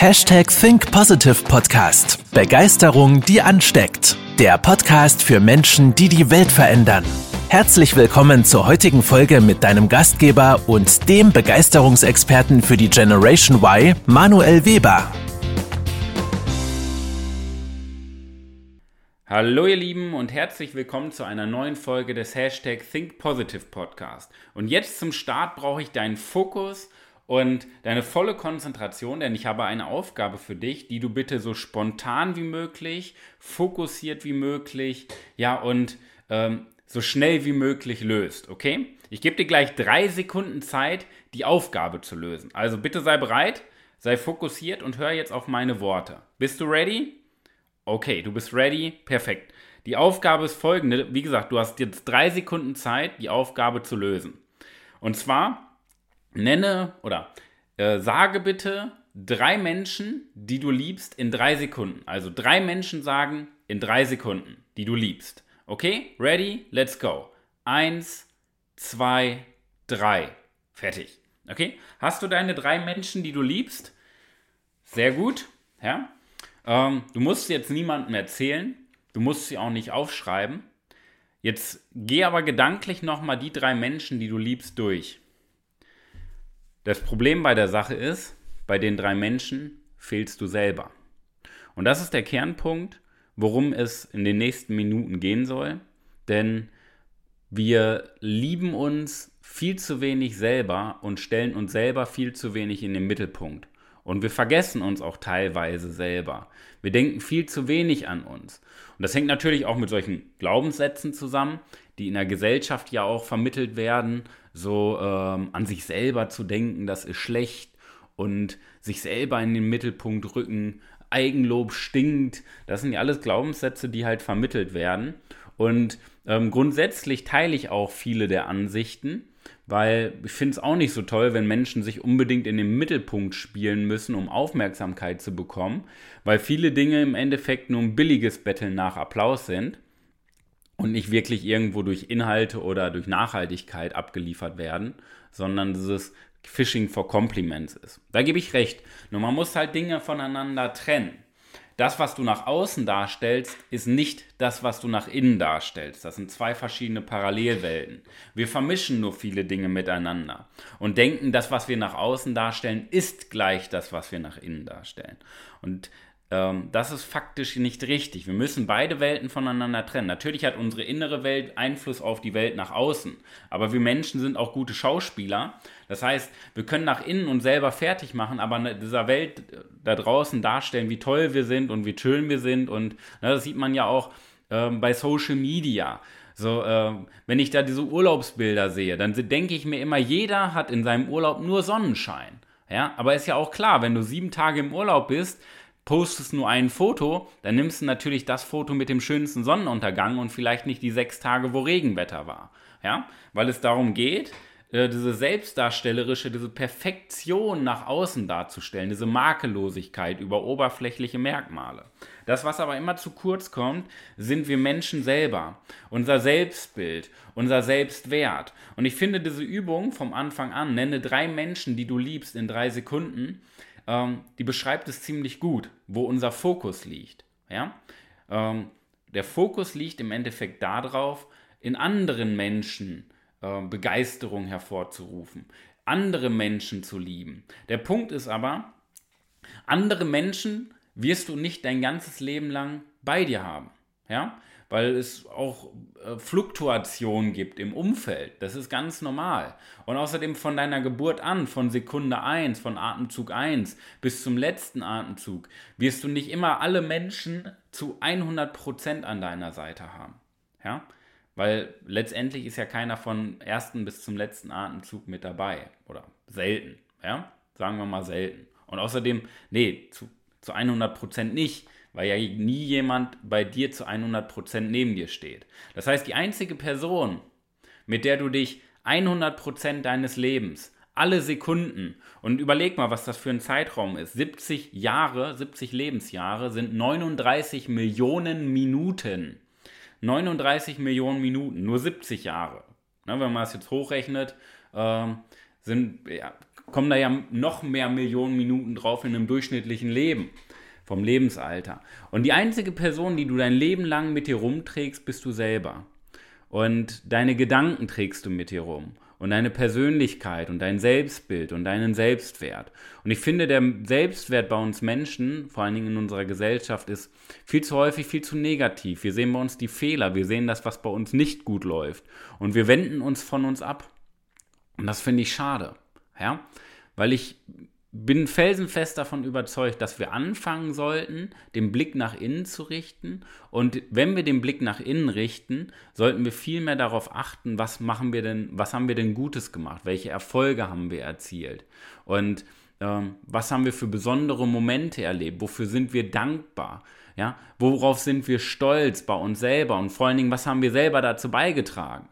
Hashtag Think Positive Podcast. Begeisterung, die ansteckt. Der Podcast für Menschen, die die Welt verändern. Herzlich willkommen zur heutigen Folge mit deinem Gastgeber und dem Begeisterungsexperten für die Generation Y, Manuel Weber. Hallo ihr Lieben und herzlich willkommen zu einer neuen Folge des Hashtag Think Positive Podcast. Und jetzt zum Start brauche ich deinen Fokus und deine volle Konzentration, denn ich habe eine Aufgabe für dich, die du bitte so spontan wie möglich, fokussiert wie möglich, ja und ähm, so schnell wie möglich löst, okay? Ich gebe dir gleich drei Sekunden Zeit, die Aufgabe zu lösen. Also bitte sei bereit, sei fokussiert und hör jetzt auf meine Worte. Bist du ready? Okay, du bist ready. Perfekt. Die Aufgabe ist folgende. Wie gesagt, du hast jetzt drei Sekunden Zeit, die Aufgabe zu lösen. Und zwar nenne oder äh, sage bitte drei Menschen, die du liebst, in drei Sekunden. Also drei Menschen sagen in drei Sekunden, die du liebst. Okay? Ready? Let's go. Eins, zwei, drei. Fertig. Okay? Hast du deine drei Menschen, die du liebst? Sehr gut. Ja? Ähm, du musst jetzt niemandem erzählen, du musst sie auch nicht aufschreiben. Jetzt geh aber gedanklich nochmal die drei Menschen, die du liebst, durch. Das Problem bei der Sache ist, bei den drei Menschen fehlst du selber. Und das ist der Kernpunkt, worum es in den nächsten Minuten gehen soll. Denn wir lieben uns viel zu wenig selber und stellen uns selber viel zu wenig in den Mittelpunkt. Und wir vergessen uns auch teilweise selber. Wir denken viel zu wenig an uns. Und das hängt natürlich auch mit solchen Glaubenssätzen zusammen, die in der Gesellschaft ja auch vermittelt werden. So ähm, an sich selber zu denken, das ist schlecht und sich selber in den Mittelpunkt rücken. Eigenlob stinkt. Das sind ja alles Glaubenssätze, die halt vermittelt werden. Und ähm, grundsätzlich teile ich auch viele der Ansichten weil ich finde es auch nicht so toll, wenn Menschen sich unbedingt in den Mittelpunkt spielen müssen, um Aufmerksamkeit zu bekommen, weil viele Dinge im Endeffekt nur ein billiges Betteln nach Applaus sind und nicht wirklich irgendwo durch Inhalte oder durch Nachhaltigkeit abgeliefert werden, sondern dieses Phishing for Compliments ist. Da gebe ich recht. Nur man muss halt Dinge voneinander trennen das, was du nach außen darstellst, ist nicht das, was du nach innen darstellst. Das sind zwei verschiedene Parallelwelten. Wir vermischen nur viele Dinge miteinander und denken, das, was wir nach außen darstellen, ist gleich das, was wir nach innen darstellen. Und das ist faktisch nicht richtig. Wir müssen beide Welten voneinander trennen. Natürlich hat unsere innere Welt Einfluss auf die Welt nach außen, aber wir Menschen sind auch gute Schauspieler. Das heißt, wir können nach innen uns selber fertig machen, aber in dieser Welt da draußen darstellen, wie toll wir sind und wie schön wir sind. Und na, das sieht man ja auch ähm, bei Social Media. So, äh, wenn ich da diese Urlaubsbilder sehe, dann denke ich mir immer, jeder hat in seinem Urlaub nur Sonnenschein. Ja, aber ist ja auch klar, wenn du sieben Tage im Urlaub bist, postest nur ein Foto, dann nimmst du natürlich das Foto mit dem schönsten Sonnenuntergang und vielleicht nicht die sechs Tage, wo Regenwetter war. Ja, weil es darum geht, äh, diese selbstdarstellerische, diese Perfektion nach außen darzustellen, diese Makellosigkeit über oberflächliche Merkmale. Das, was aber immer zu kurz kommt, sind wir Menschen selber, unser Selbstbild, unser Selbstwert. Und ich finde diese Übung vom Anfang an, nenne drei Menschen, die du liebst in drei Sekunden, ähm, die beschreibt es ziemlich gut, wo unser Fokus liegt. Ja? Ähm, der Fokus liegt im Endeffekt darauf, in anderen Menschen äh, Begeisterung hervorzurufen, andere Menschen zu lieben. Der Punkt ist aber, andere Menschen wirst du nicht dein ganzes Leben lang bei dir haben. Ja? Weil es auch äh, Fluktuation gibt im Umfeld. Das ist ganz normal. Und außerdem von deiner Geburt an, von Sekunde 1, von Atemzug 1 bis zum letzten Atemzug, wirst du nicht immer alle Menschen zu 100% an deiner Seite haben. Ja? Weil letztendlich ist ja keiner von ersten bis zum letzten Atemzug mit dabei. Oder selten. Ja? Sagen wir mal selten. Und außerdem, nee, zu, zu 100% nicht weil ja nie jemand bei dir zu 100% neben dir steht. Das heißt, die einzige Person, mit der du dich 100% deines Lebens, alle Sekunden, und überleg mal, was das für ein Zeitraum ist. 70 Jahre, 70 Lebensjahre sind 39 Millionen Minuten. 39 Millionen Minuten, nur 70 Jahre. Ne, wenn man es jetzt hochrechnet, äh, sind ja, kommen da ja noch mehr Millionen Minuten drauf in einem durchschnittlichen Leben vom Lebensalter. Und die einzige Person, die du dein Leben lang mit dir rumträgst, bist du selber. Und deine Gedanken trägst du mit dir rum. Und deine Persönlichkeit und dein Selbstbild und deinen Selbstwert. Und ich finde, der Selbstwert bei uns Menschen, vor allen Dingen in unserer Gesellschaft, ist viel zu häufig viel zu negativ. Wir sehen bei uns die Fehler, wir sehen das, was bei uns nicht gut läuft. Und wir wenden uns von uns ab. Und das finde ich schade. Ja? Weil ich bin felsenfest davon überzeugt, dass wir anfangen sollten, den Blick nach innen zu richten. Und wenn wir den Blick nach innen richten, sollten wir viel mehr darauf achten, was machen wir denn, was haben wir denn Gutes gemacht, welche Erfolge haben wir erzielt und ähm, was haben wir für besondere Momente erlebt, wofür sind wir dankbar, ja, worauf sind wir stolz bei uns selber und vor allen Dingen, was haben wir selber dazu beigetragen.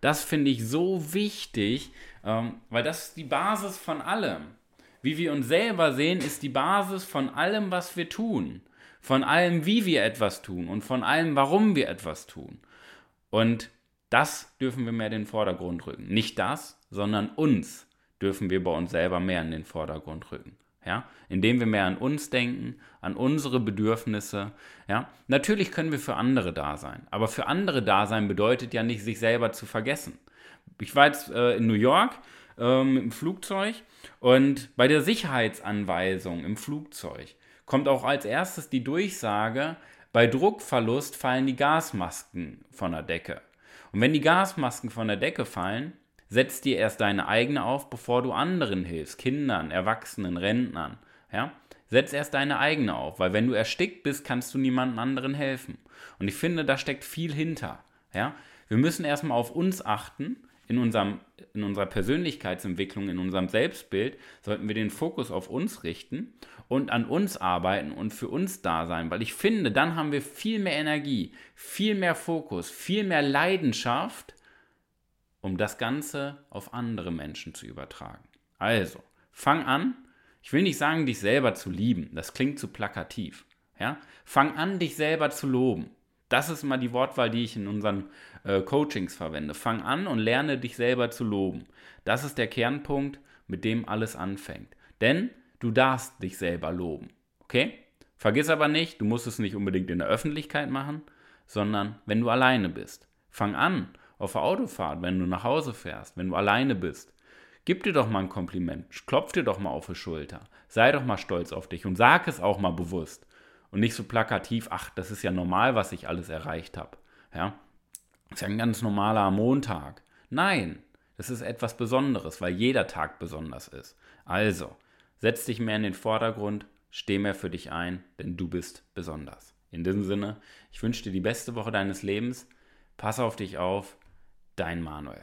Das finde ich so wichtig, ähm, weil das ist die Basis von allem. Wie wir uns selber sehen, ist die Basis von allem, was wir tun. Von allem, wie wir etwas tun und von allem, warum wir etwas tun. Und das dürfen wir mehr in den Vordergrund rücken. Nicht das, sondern uns dürfen wir bei uns selber mehr in den Vordergrund rücken. Ja, indem wir mehr an uns denken, an unsere Bedürfnisse. Ja, natürlich können wir für andere da sein, aber für andere da sein bedeutet ja nicht, sich selber zu vergessen. Ich war jetzt äh, in New York ähm, im Flugzeug und bei der Sicherheitsanweisung im Flugzeug kommt auch als erstes die Durchsage, bei Druckverlust fallen die Gasmasken von der Decke. Und wenn die Gasmasken von der Decke fallen, setz dir erst deine eigene auf, bevor du anderen hilfst, Kindern, Erwachsenen, Rentnern. Ja? Setz erst deine eigene auf, weil wenn du erstickt bist, kannst du niemandem anderen helfen. Und ich finde, da steckt viel hinter. Ja? Wir müssen erstmal auf uns achten in, unserem, in unserer Persönlichkeitsentwicklung, in unserem Selbstbild, sollten wir den Fokus auf uns richten und an uns arbeiten und für uns da sein, weil ich finde, dann haben wir viel mehr Energie, viel mehr Fokus, viel mehr Leidenschaft, um das Ganze auf andere Menschen zu übertragen. Also, fang an, ich will nicht sagen, dich selber zu lieben, das klingt zu plakativ. Ja? Fang an, dich selber zu loben. Das ist mal die Wortwahl, die ich in unseren äh, Coachings verwende. Fang an und lerne dich selber zu loben. Das ist der Kernpunkt, mit dem alles anfängt. Denn du darfst dich selber loben. Okay? Vergiss aber nicht, du musst es nicht unbedingt in der Öffentlichkeit machen, sondern wenn du alleine bist. Fang an auf der Autofahrt, wenn du nach Hause fährst, wenn du alleine bist. Gib dir doch mal ein Kompliment, klopf dir doch mal auf die Schulter, sei doch mal stolz auf dich und sag es auch mal bewusst und nicht so plakativ, ach, das ist ja normal, was ich alles erreicht habe. Ja? Das ist ja ein ganz normaler Montag. Nein, das ist etwas Besonderes, weil jeder Tag besonders ist. Also, setz dich mehr in den Vordergrund, steh mehr für dich ein, denn du bist besonders. In diesem Sinne, ich wünsche dir die beste Woche deines Lebens. Pass auf dich auf. Dein Manuel.